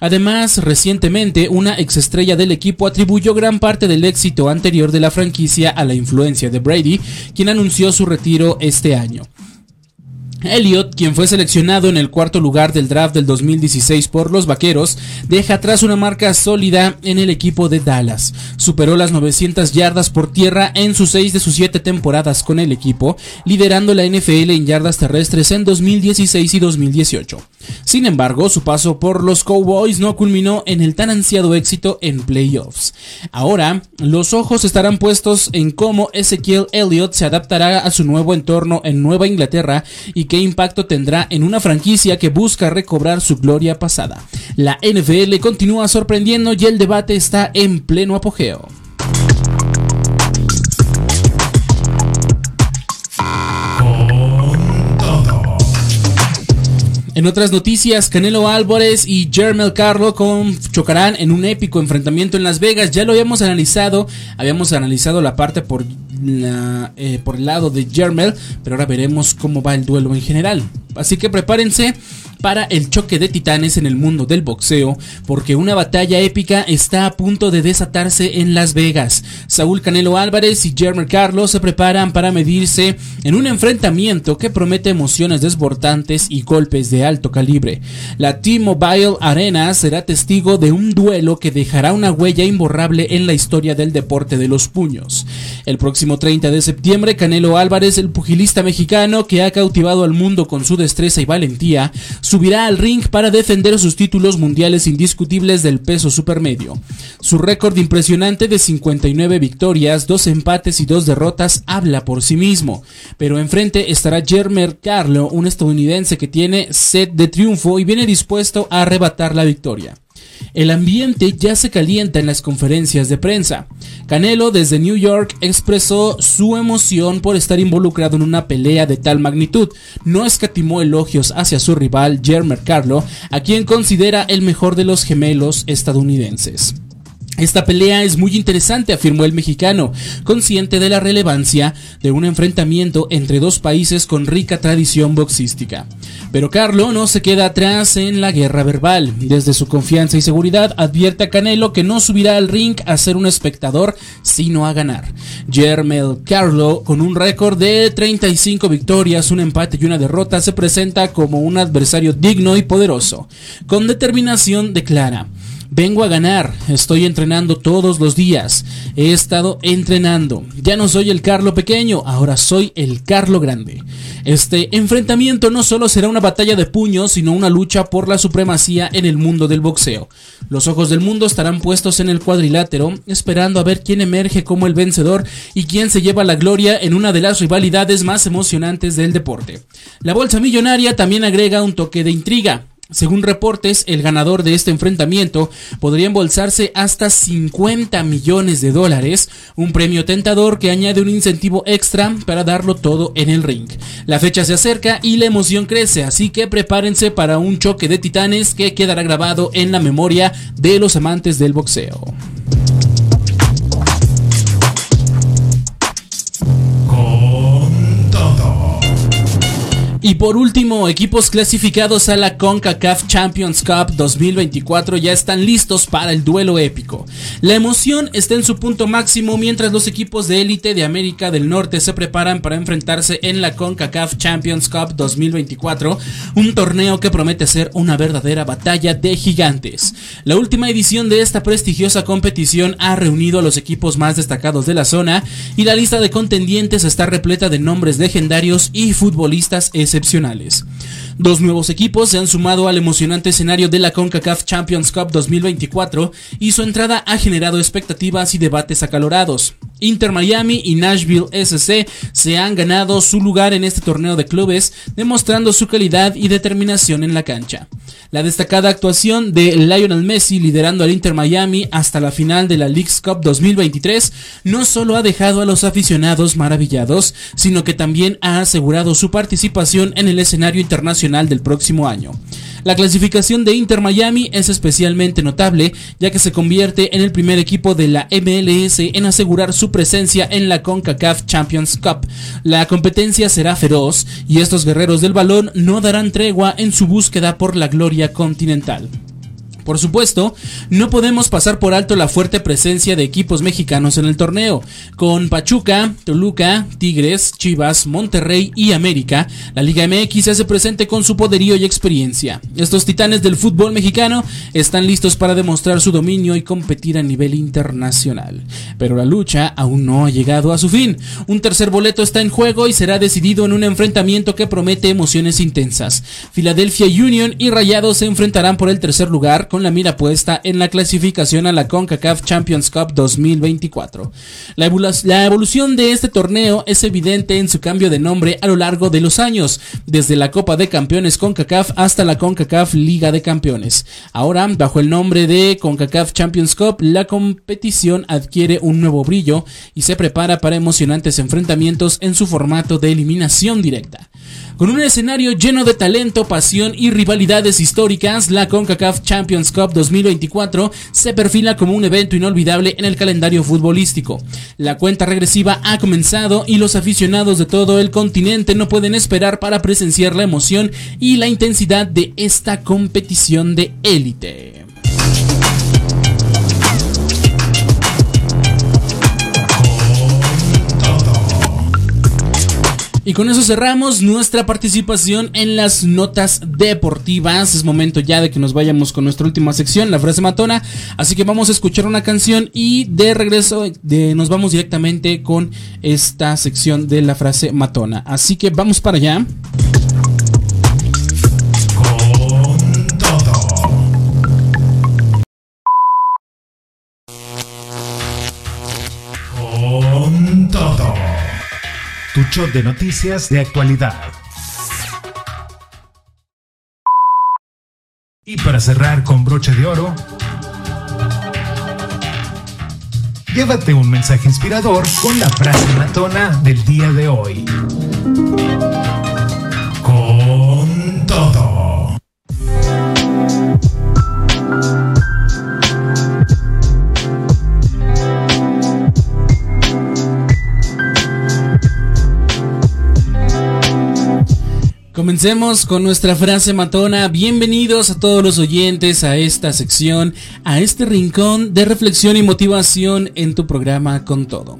Además, recientemente una exestrella del equipo atribuyó gran parte del éxito anterior de la franquicia a la influencia de Brady, quien anunció su retiro este año. Elliot, quien fue seleccionado en el cuarto lugar del draft del 2016 por los Vaqueros, deja atrás una marca sólida en el equipo de Dallas. Superó las 900 yardas por tierra en sus 6 de sus 7 temporadas con el equipo, liderando la NFL en yardas terrestres en 2016 y 2018. Sin embargo, su paso por los Cowboys no culminó en el tan ansiado éxito en playoffs. Ahora, los ojos estarán puestos en cómo Ezekiel Elliott se adaptará a su nuevo entorno en Nueva Inglaterra y qué impacto tendrá en una franquicia que busca recobrar su gloria pasada. La NFL continúa sorprendiendo y el debate está en pleno apogeo. En otras noticias, Canelo Álvarez y Jermel Carlo chocarán en un épico enfrentamiento en Las Vegas. Ya lo habíamos analizado, habíamos analizado la parte por, eh, por el lado de Jermel, pero ahora veremos cómo va el duelo en general. Así que prepárense para el choque de titanes en el mundo del boxeo, porque una batalla épica está a punto de desatarse en Las Vegas. Saúl Canelo Álvarez y Jeremy Carlos se preparan para medirse en un enfrentamiento que promete emociones desbordantes y golpes de alto calibre. La T-Mobile Arena será testigo de un duelo que dejará una huella imborrable en la historia del deporte de los puños. El próximo 30 de septiembre, Canelo Álvarez, el pugilista mexicano que ha cautivado al mundo con su destreza y valentía, subirá al ring para defender sus títulos mundiales indiscutibles del peso supermedio. Su récord impresionante de 59 victorias, 2 empates y 2 derrotas habla por sí mismo, pero enfrente estará Jermer Carlo, un estadounidense que tiene sed de triunfo y viene dispuesto a arrebatar la victoria. El ambiente ya se calienta en las conferencias de prensa. Canelo desde New York expresó su emoción por estar involucrado en una pelea de tal magnitud. No escatimó elogios hacia su rival Jermer Carlo, a quien considera el mejor de los gemelos estadounidenses. Esta pelea es muy interesante, afirmó el mexicano, consciente de la relevancia de un enfrentamiento entre dos países con rica tradición boxística. Pero Carlo no se queda atrás en la guerra verbal. Desde su confianza y seguridad advierte a Canelo que no subirá al ring a ser un espectador, sino a ganar. Jermel Carlo, con un récord de 35 victorias, un empate y una derrota, se presenta como un adversario digno y poderoso. Con determinación declara. Vengo a ganar, estoy entrenando todos los días, he estado entrenando, ya no soy el Carlo pequeño, ahora soy el Carlo grande. Este enfrentamiento no solo será una batalla de puños, sino una lucha por la supremacía en el mundo del boxeo. Los ojos del mundo estarán puestos en el cuadrilátero, esperando a ver quién emerge como el vencedor y quién se lleva la gloria en una de las rivalidades más emocionantes del deporte. La bolsa millonaria también agrega un toque de intriga. Según reportes, el ganador de este enfrentamiento podría embolsarse hasta 50 millones de dólares, un premio tentador que añade un incentivo extra para darlo todo en el ring. La fecha se acerca y la emoción crece, así que prepárense para un choque de titanes que quedará grabado en la memoria de los amantes del boxeo. Y por último, equipos clasificados a la CONCACAF Champions Cup 2024 ya están listos para el duelo épico. La emoción está en su punto máximo mientras los equipos de élite de América del Norte se preparan para enfrentarse en la CONCACAF Champions Cup 2024, un torneo que promete ser una verdadera batalla de gigantes. La última edición de esta prestigiosa competición ha reunido a los equipos más destacados de la zona y la lista de contendientes está repleta de nombres legendarios y futbolistas excepcionales. Dos nuevos equipos se han sumado al emocionante escenario de la CONCACAF Champions Cup 2024 y su entrada ha generado expectativas y debates acalorados. Inter Miami y Nashville SC se han ganado su lugar en este torneo de clubes, demostrando su calidad y determinación en la cancha. La destacada actuación de Lionel Messi liderando al Inter Miami hasta la final de la League's Cup 2023 no solo ha dejado a los aficionados maravillados, sino que también ha asegurado su participación en el escenario internacional del próximo año. La clasificación de Inter Miami es especialmente notable ya que se convierte en el primer equipo de la MLS en asegurar su presencia en la CONCACAF Champions Cup. La competencia será feroz y estos guerreros del balón no darán tregua en su búsqueda por la gloria continental. Por supuesto, no podemos pasar por alto la fuerte presencia de equipos mexicanos en el torneo. Con Pachuca, Toluca, Tigres, Chivas, Monterrey y América, la Liga MX se hace presente con su poderío y experiencia. Estos titanes del fútbol mexicano están listos para demostrar su dominio y competir a nivel internacional. Pero la lucha aún no ha llegado a su fin. Un tercer boleto está en juego y será decidido en un enfrentamiento que promete emociones intensas. Philadelphia Union y Rayados se enfrentarán por el tercer lugar con la mira puesta en la clasificación a la CONCACAF Champions Cup 2024. La, evolución de este torneo es evidente en su cambio de nombre a lo largo de los años, desde la Copa de Campeones CONCACAF hasta la CONCACAF Liga de Campeones. Ahora, bajo el nombre de CONCACAF Champions Cup, la competición adquiere un nuevo brillo y se prepara para emocionantes enfrentamientos en su formato de eliminación directa. Con un escenario lleno de talento, pasión y rivalidades históricas, la CONCACAF Champions Cup 2024 se perfila como un evento inolvidable en el calendario futbolístico. La cuenta regresiva ha comenzado y los aficionados de todo el continente no pueden esperar para presenciar la emoción y la intensidad de esta competición de élite. Y con eso cerramos nuestra participación en las notas deportivas. Es momento ya de que nos vayamos con nuestra última sección, la frase matona. Así que vamos a escuchar una canción y de regreso de, nos vamos directamente con esta sección de la frase matona. Así que vamos para allá. Tu show de noticias de actualidad. Y para cerrar con broche de oro, llévate un mensaje inspirador con la frase matona del día de hoy. Comencemos con nuestra frase matona. Bienvenidos a todos los oyentes a esta sección, a este rincón de reflexión y motivación en tu programa con todo.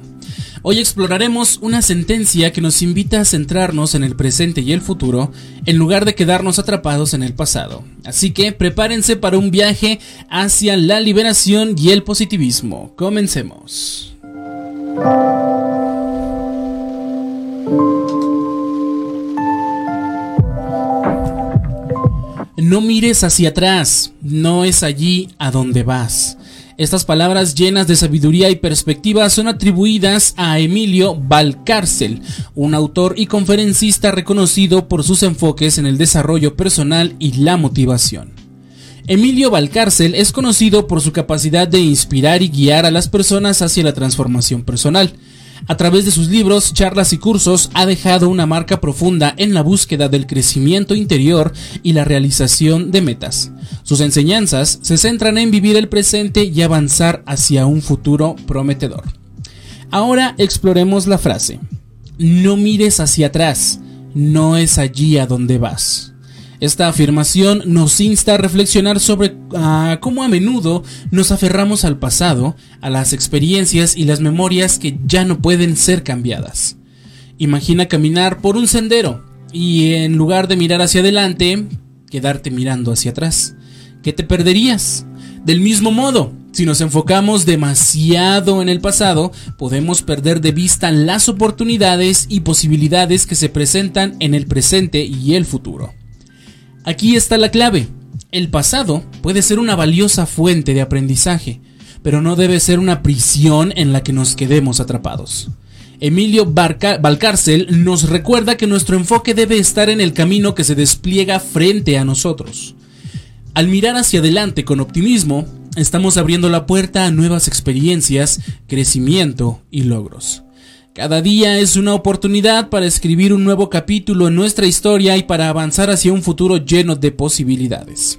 Hoy exploraremos una sentencia que nos invita a centrarnos en el presente y el futuro en lugar de quedarnos atrapados en el pasado. Así que prepárense para un viaje hacia la liberación y el positivismo. Comencemos. No mires hacia atrás, no es allí a donde vas. Estas palabras llenas de sabiduría y perspectiva son atribuidas a Emilio Valcárcel, un autor y conferencista reconocido por sus enfoques en el desarrollo personal y la motivación. Emilio Valcárcel es conocido por su capacidad de inspirar y guiar a las personas hacia la transformación personal. A través de sus libros, charlas y cursos ha dejado una marca profunda en la búsqueda del crecimiento interior y la realización de metas. Sus enseñanzas se centran en vivir el presente y avanzar hacia un futuro prometedor. Ahora exploremos la frase. No mires hacia atrás, no es allí a donde vas. Esta afirmación nos insta a reflexionar sobre ah, cómo a menudo nos aferramos al pasado, a las experiencias y las memorias que ya no pueden ser cambiadas. Imagina caminar por un sendero y en lugar de mirar hacia adelante, quedarte mirando hacia atrás. ¿Qué te perderías? Del mismo modo, si nos enfocamos demasiado en el pasado, podemos perder de vista las oportunidades y posibilidades que se presentan en el presente y el futuro. Aquí está la clave. El pasado puede ser una valiosa fuente de aprendizaje, pero no debe ser una prisión en la que nos quedemos atrapados. Emilio Valcárcel nos recuerda que nuestro enfoque debe estar en el camino que se despliega frente a nosotros. Al mirar hacia adelante con optimismo, estamos abriendo la puerta a nuevas experiencias, crecimiento y logros. Cada día es una oportunidad para escribir un nuevo capítulo en nuestra historia y para avanzar hacia un futuro lleno de posibilidades.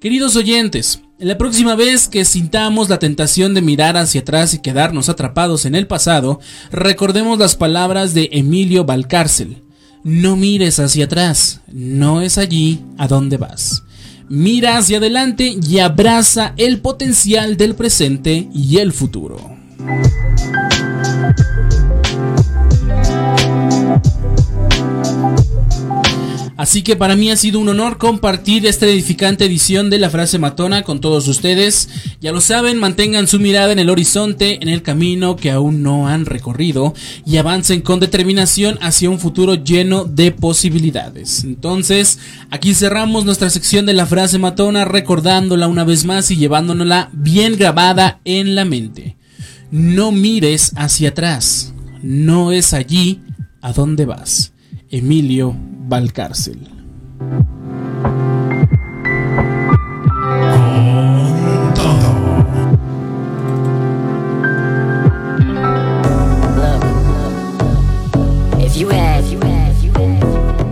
Queridos oyentes, la próxima vez que sintamos la tentación de mirar hacia atrás y quedarnos atrapados en el pasado, recordemos las palabras de Emilio Valcárcel. No mires hacia atrás, no es allí a donde vas. Mira hacia adelante y abraza el potencial del presente y el futuro. Así que para mí ha sido un honor compartir esta edificante edición de la frase matona con todos ustedes. Ya lo saben, mantengan su mirada en el horizonte, en el camino que aún no han recorrido y avancen con determinación hacia un futuro lleno de posibilidades. Entonces, aquí cerramos nuestra sección de la frase matona recordándola una vez más y llevándonosla bien grabada en la mente. No mires hacia atrás, no es allí a donde vas. Emilio Valcárcel.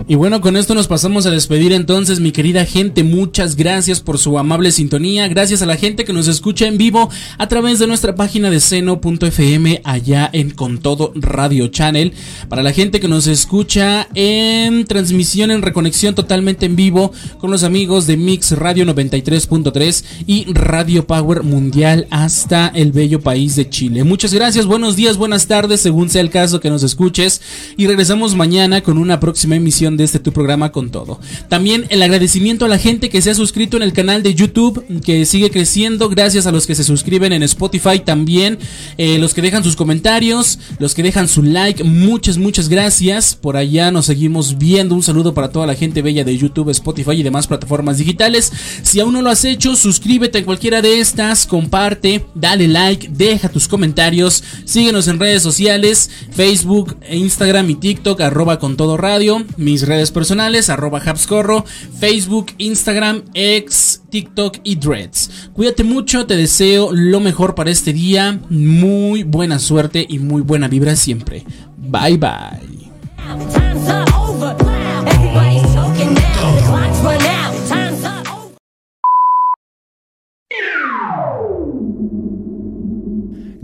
Y bueno, con esto nos pasamos a despedir entonces, mi querida gente. Muchas gracias por su amable sintonía. Gracias a la gente que nos escucha en vivo a través de nuestra página de seno.fm allá en Con Todo Radio Channel. Para la gente que nos escucha en transmisión en reconexión totalmente en vivo con los amigos de Mix Radio 93.3 y Radio Power Mundial hasta el bello país de Chile. Muchas gracias, buenos días, buenas tardes, según sea el caso que nos escuches. Y regresamos mañana con una próxima emisión de este tu programa con todo. También el agradecimiento a la gente que se ha suscrito en el canal de YouTube, que sigue creciendo, gracias a los que se suscriben en Spotify también, eh, los que dejan sus comentarios, los que dejan su like, muchas, muchas gracias. Por allá nos seguimos viendo. Un saludo para toda la gente bella de YouTube, Spotify y demás plataformas digitales. Si aún no lo has hecho, suscríbete en cualquiera de estas, comparte, dale like, deja tus comentarios, síguenos en redes sociales, Facebook, Instagram y TikTok, arroba con todo radio, mis redes personales, arroba Habscorro, Facebook, Instagram, X, TikTok y Dreads. Cuídate mucho, te deseo lo mejor para este día, muy buena suerte y muy buena vibra siempre. Bye bye.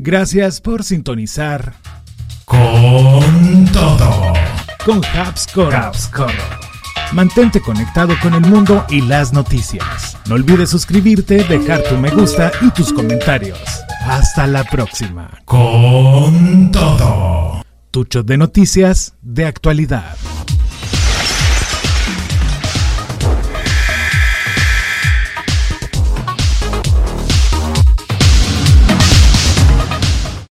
Gracias por sintonizar con todo con Habscorro. Mantente conectado con el mundo y las noticias. No olvides suscribirte, dejar tu me gusta y tus comentarios. Hasta la próxima. Con todo. Tucho de noticias de actualidad.